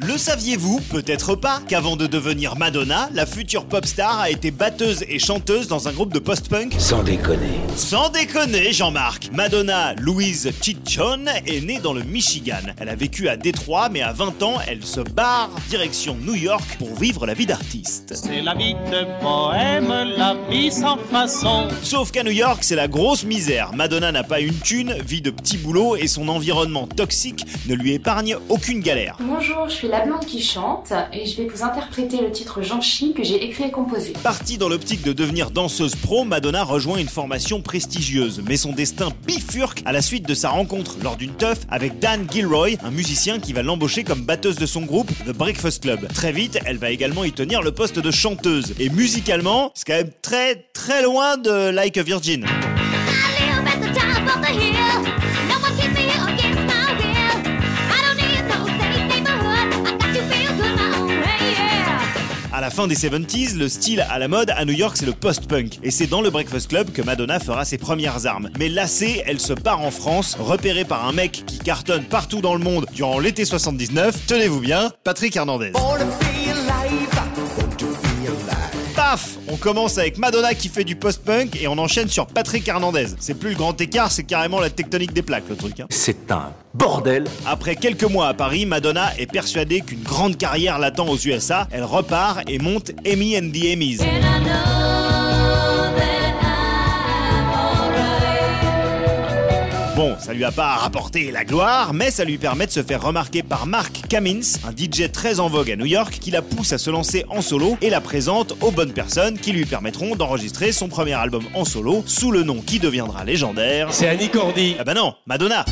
Le saviez-vous Peut-être pas qu'avant de devenir Madonna, la future pop star a été batteuse et chanteuse dans un groupe de post-punk Sans déconner. Sans déconner, Jean-Marc Madonna Louise Chichon est née dans le Michigan. Elle a vécu à Détroit, mais à 20 ans, elle se barre direction New York pour vivre la vie d'artiste. C'est la vie de poème, la vie sans façon. Sauf qu'à New York, c'est la grosse misère. Madonna n'a pas une thune, vit de petits boulots et son environnement toxique ne lui épargne aucune galère. Bonjour, je suis la blonde qui chante et je vais vous interpréter le titre Jean-Chi que j'ai écrit et composé. Partie dans l'optique de devenir danseuse pro, Madonna rejoint une formation prestigieuse, mais son destin bifurque à la suite de sa rencontre lors d'une teuf avec Dan Gilroy, un musicien qui va l'embaucher comme batteuse de son groupe, The Breakfast Club. Très vite, elle va également y tenir le poste de chanteuse. Et musicalement, c'est quand même très très loin de Like a Virgin. I live at the top of the hill. La fin des 70s, le style à la mode à New York, c'est le post-punk. Et c'est dans le Breakfast Club que Madonna fera ses premières armes. Mais lassée, elle se part en France, repérée par un mec qui cartonne partout dans le monde durant l'été 79. Tenez-vous bien, Patrick Hernandez. Paf On commence avec Madonna qui fait du post-punk et on enchaîne sur Patrick Hernandez. C'est plus le grand écart, c'est carrément la tectonique des plaques le truc. hein. C'est un bordel. Après quelques mois à Paris, Madonna est persuadée qu'une grande carrière l'attend aux USA. Elle repart et monte Amy and the Amy's. Ça lui a pas rapporté la gloire, mais ça lui permet de se faire remarquer par Mark Cummins, un DJ très en vogue à New York, qui la pousse à se lancer en solo et la présente aux bonnes personnes qui lui permettront d'enregistrer son premier album en solo sous le nom qui deviendra légendaire. C'est Annie Cordy. Ah bah non, Madonna